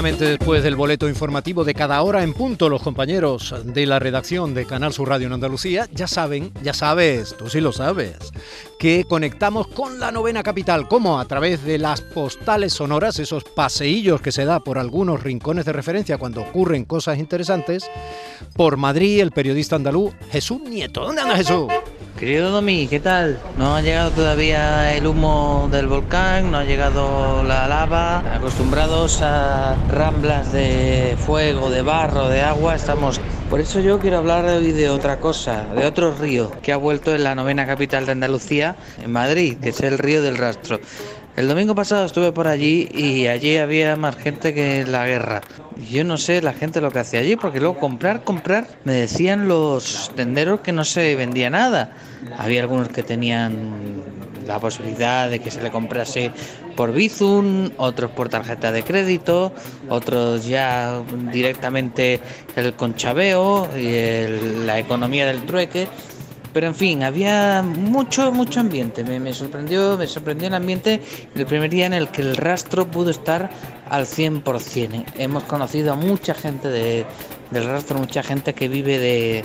Inmediatamente después del boleto informativo de cada hora en punto, los compañeros de la redacción de Canal Sur Radio en Andalucía ya saben, ya sabes, tú sí lo sabes, que conectamos con la novena capital, como a través de las postales sonoras, esos paseillos que se da por algunos rincones de referencia cuando ocurren cosas interesantes, por Madrid, el periodista andaluz Jesús Nieto. ¿Dónde anda Jesús? Querido Domi, ¿qué tal? No ha llegado todavía el humo del volcán, no ha llegado la lava. Acostumbrados a ramblas de fuego, de barro, de agua, estamos... Por eso yo quiero hablar hoy de otra cosa, de otro río que ha vuelto en la novena capital de Andalucía, en Madrid, que es el río del Rastro. El domingo pasado estuve por allí y allí había más gente que la guerra. Yo no sé la gente lo que hacía allí, porque luego comprar, comprar, me decían los tenderos que no se vendía nada. Había algunos que tenían la posibilidad de que se le comprase por Bizum, otros por tarjeta de crédito, otros ya directamente el conchabeo y la economía del trueque. Pero en fin, había mucho, mucho ambiente. Me, me sorprendió, me sorprendió el ambiente el primer día en el que el rastro pudo estar al 100%. Hemos conocido a mucha gente de- del rastro, mucha gente que vive de,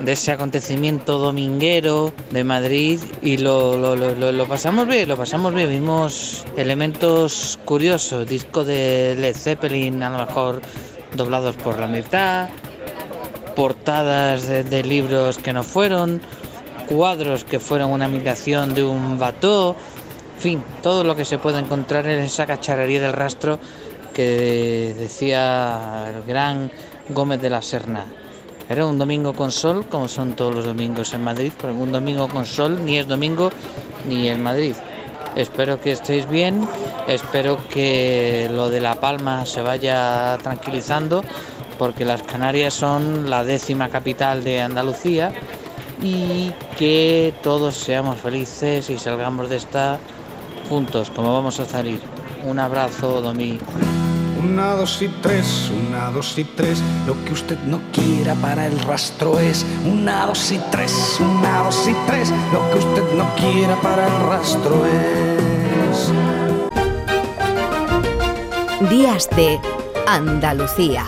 de ese acontecimiento dominguero de Madrid y lo, lo- lo- lo- pasamos bien, lo pasamos bien. Vimos elementos curiosos, discos de Led Zeppelin a lo mejor doblados por la mitad, portadas de, libros que no fueron, cuadros que fueron una imitación de un bató, en fin, todo lo que se puede encontrar en esa cacharrería del rastro que decía el gran Gómez de la Serna. Era un domingo con sol, como son todos los domingos en Madrid, pero un domingo con sol ni es domingo ni en Madrid. Espero que estéis bien, espero que lo de La Palma se vaya tranquilizando, porque las Canarias son la décima capital de Andalucía y que todos seamos felices y salgamos de esta juntos, como vamos a salir. Un abrazo, Domi. Una, dos y tres, una, dos y tres. Lo que usted no quiera para el rastro es una, dos y tres, una, dos y tres. Lo que usted no quiera para el rastro es. Días de Andalucía.